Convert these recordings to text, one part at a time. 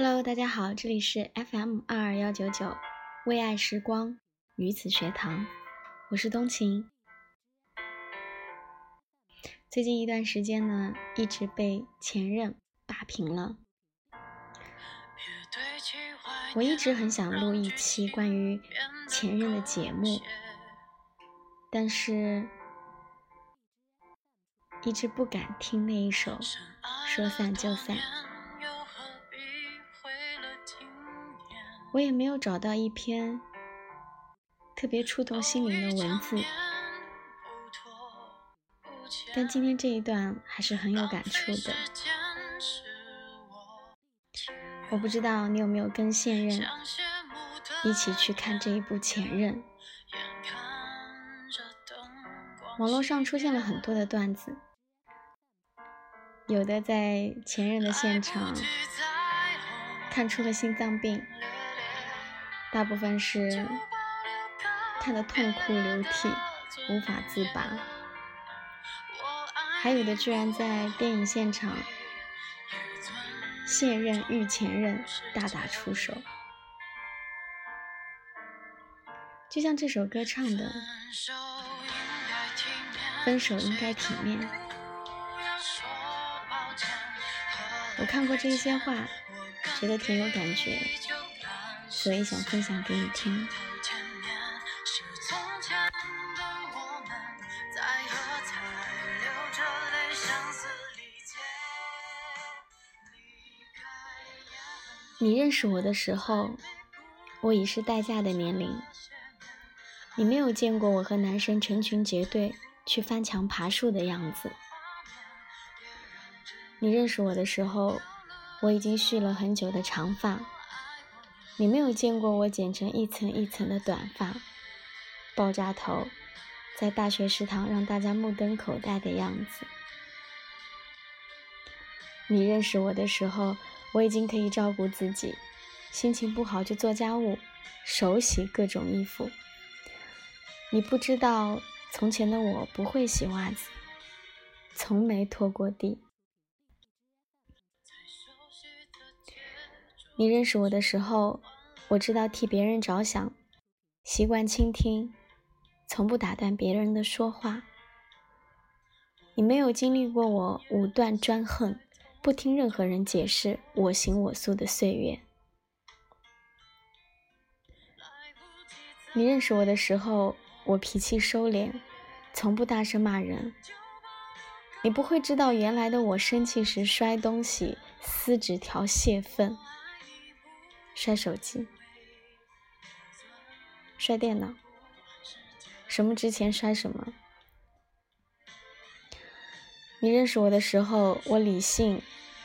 Hello，大家好，这里是 FM 二二幺九九为爱时光女子学堂，我是冬晴。最近一段时间呢，一直被前任霸屏了。我一直很想录一期关于前任的节目，但是一直不敢听那一首《说散就散》。我也没有找到一篇特别触动心灵的文字，但今天这一段还是很有感触的。我不知道你有没有跟现任一起去看这一部《前任》。网络上出现了很多的段子，有的在前任的现场看出了心脏病。大部分是看得痛哭流涕，无法自拔；还有的居然在电影现场，现任遇前任，大打出手。就像这首歌唱的：“分手应该体面。”我看过这些话，觉得挺有感觉。所以想分享给你听。你认识我的时候，我已是待嫁的年龄。你没有见过我和男生成群结队去翻墙爬树的样子。你认识我的时候，我已经蓄了很久的长发。你没有见过我剪成一层一层的短发，爆炸头，在大学食堂让大家目瞪口呆的样子。你认识我的时候，我已经可以照顾自己，心情不好就做家务，手洗各种衣服。你不知道，从前的我不会洗袜子，从没拖过地。你认识我的时候，我知道替别人着想，习惯倾听，从不打断别人的说话。你没有经历过我武断专横，不听任何人解释，我行我素的岁月。你认识我的时候，我脾气收敛，从不大声骂人。你不会知道，原来的我生气时摔东西、撕纸条、泄愤。摔手机，摔电脑，什么值钱摔什么。你认识我的时候，我理性、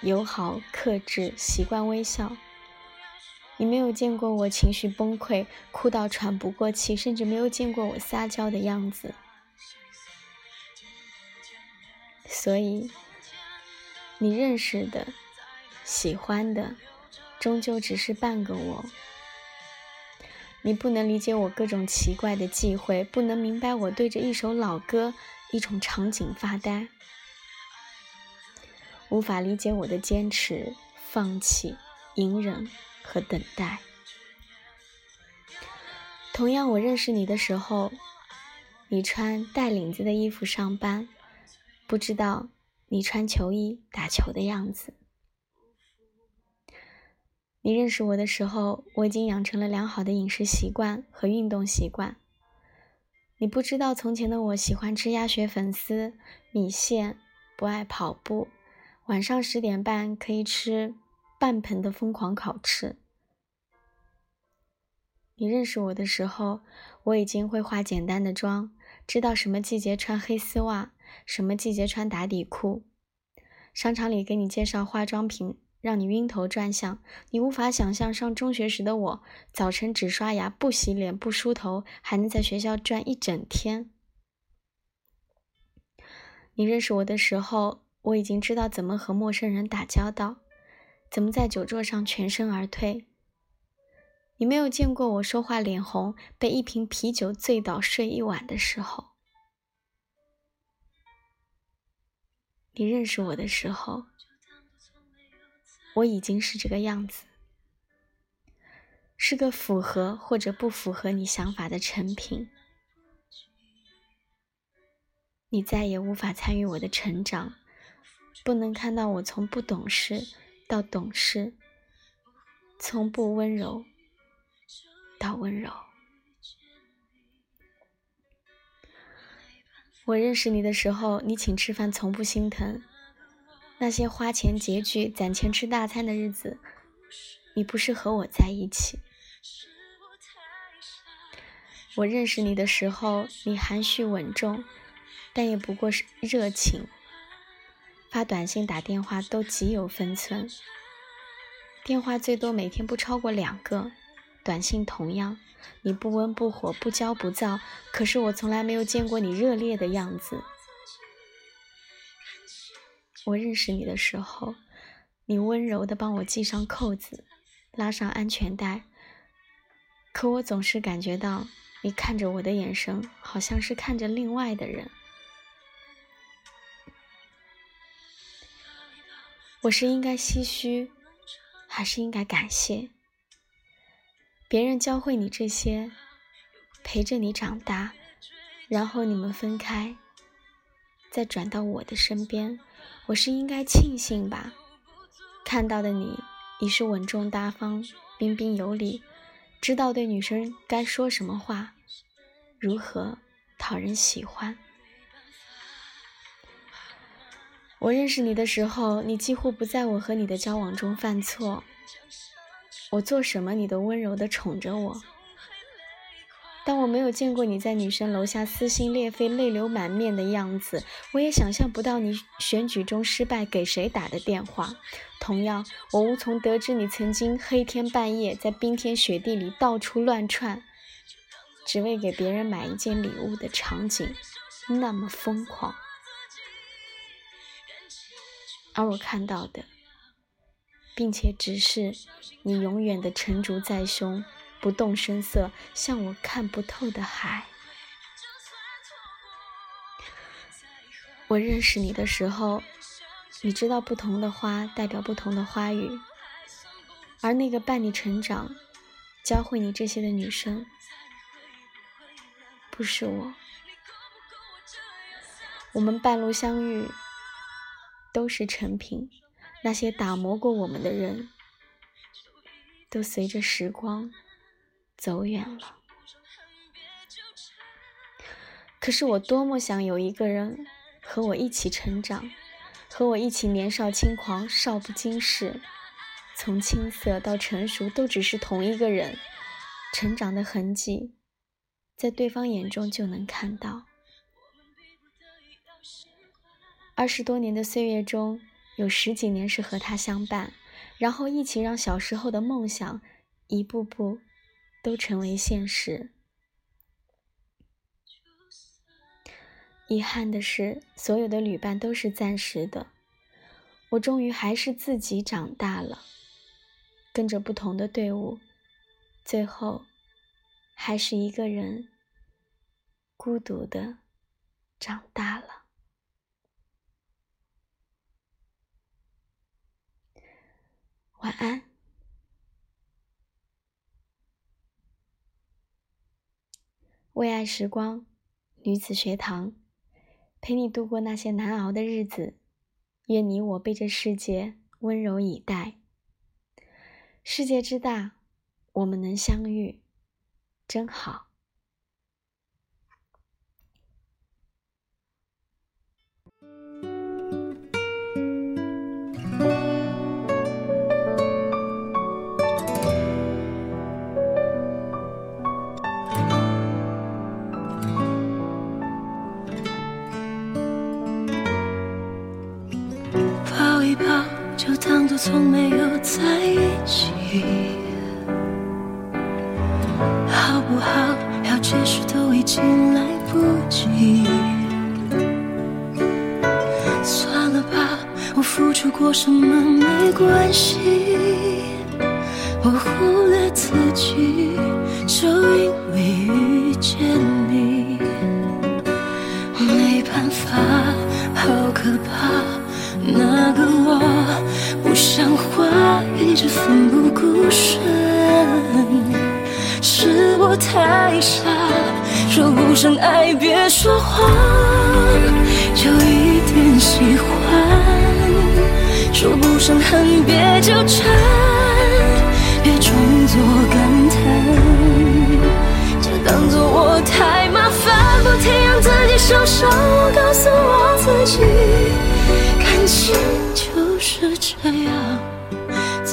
友好、克制，习惯微笑。你没有见过我情绪崩溃、哭到喘不过气，甚至没有见过我撒娇的样子。所以，你认识的、喜欢的。终究只是半个我，你不能理解我各种奇怪的忌讳，不能明白我对着一首老歌、一种场景发呆，无法理解我的坚持、放弃、隐忍和等待。同样，我认识你的时候，你穿带领子的衣服上班，不知道你穿球衣打球的样子。你认识我的时候，我已经养成了良好的饮食习惯和运动习惯。你不知道，从前的我喜欢吃鸭血粉丝、米线，不爱跑步，晚上十点半可以吃半盆的疯狂烤翅。你认识我的时候，我已经会化简单的妆，知道什么季节穿黑丝袜，什么季节穿打底裤。商场里给你介绍化妆品。让你晕头转向，你无法想象上中学时的我，早晨只刷牙不洗脸不梳头，还能在学校转一整天。你认识我的时候，我已经知道怎么和陌生人打交道，怎么在酒桌上全身而退。你没有见过我说话脸红，被一瓶啤酒醉倒睡一晚的时候。你认识我的时候。我已经是这个样子。是个符合或者不符合你想法的成品。你再也无法参与我的成长，不能看到我从不懂事到懂事，从不温柔到温柔。我认识你的时候，你请吃饭从不心疼；那些花钱拮据、攒钱吃大餐的日子，你不是和我在一起。我认识你的时候，你含蓄稳重。但也不过是热情，发短信、打电话都极有分寸。电话最多每天不超过两个，短信同样，你不温不火、不骄不躁。可是我从来没有见过你热烈的样子。我认识你的时候，你温柔的帮我系上扣子，拉上安全带。可我总是感觉到你看着我的眼神，好像是看着另外的人。我是应该唏嘘，还是应该感谢？别人教会你这些，陪着你长大，然后你们分开，再转到我的身边，我是应该庆幸吧？看到的你已是稳重大方、彬彬有礼，知道对女生该说什么话，如何讨人喜欢。我认识你的时候，你几乎不在我和你的交往中犯错。我做什么，你都温柔地宠着我。但我没有见过你在女生楼下撕心裂肺、泪流满面的样子，我也想象不到你选举中失败给谁打的电话。同样，我无从得知你曾经黑天半夜在冰天雪地里到处乱窜，只为给别人买一件礼物的场景，那么疯狂。而我看到的，并且只是你永远的沉竹在胸，不动声色，像我看不透的海。我认识你的时候，你知道不同的花代表不同的花语，而那个伴你成长、教会你这些的女生，不是我。我们半路相遇。都是成品，那些打磨过我们的人，都随着时光走远了。可是我多么想有一个人和我一起成长，和我一起年少轻狂、少不经事，从青涩到成熟，都只是同一个人，成长的痕迹，在对方眼中就能看到。二十多年的岁月中，有十几年是和他相伴，然后一起让小时候的梦想一步步都成为现实。遗憾的是，所有的旅伴都是暂时的。我终于还是自己长大了，跟着不同的队伍，最后还是一个人孤独的长大了。晚安，为爱时光，女子学堂，陪你度过那些难熬的日子。愿你我被这世界温柔以待。世界之大，我们能相遇，真好。就当作从没有在一起，好不好？要解释都已经来不及。算了吧，我付出过什么没关系，我忽略自己，就因为遇见不像话，一直奋不顾身。是我太傻，说不上爱别说谎，就一点喜欢；说不上恨别纠缠，别装作感叹，就当作我太麻烦，不停让自己受伤。我告诉我自己，感情就是这样，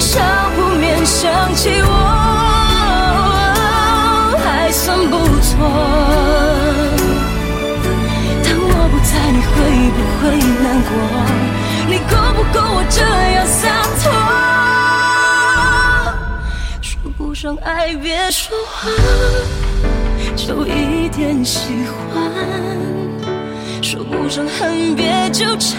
少不免想起我，还算不错。当我不在，你会不会难过？你够不够我这样洒脱？说不上爱，别说谎，就一点喜欢。说不上恨，别纠缠，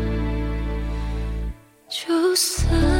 就算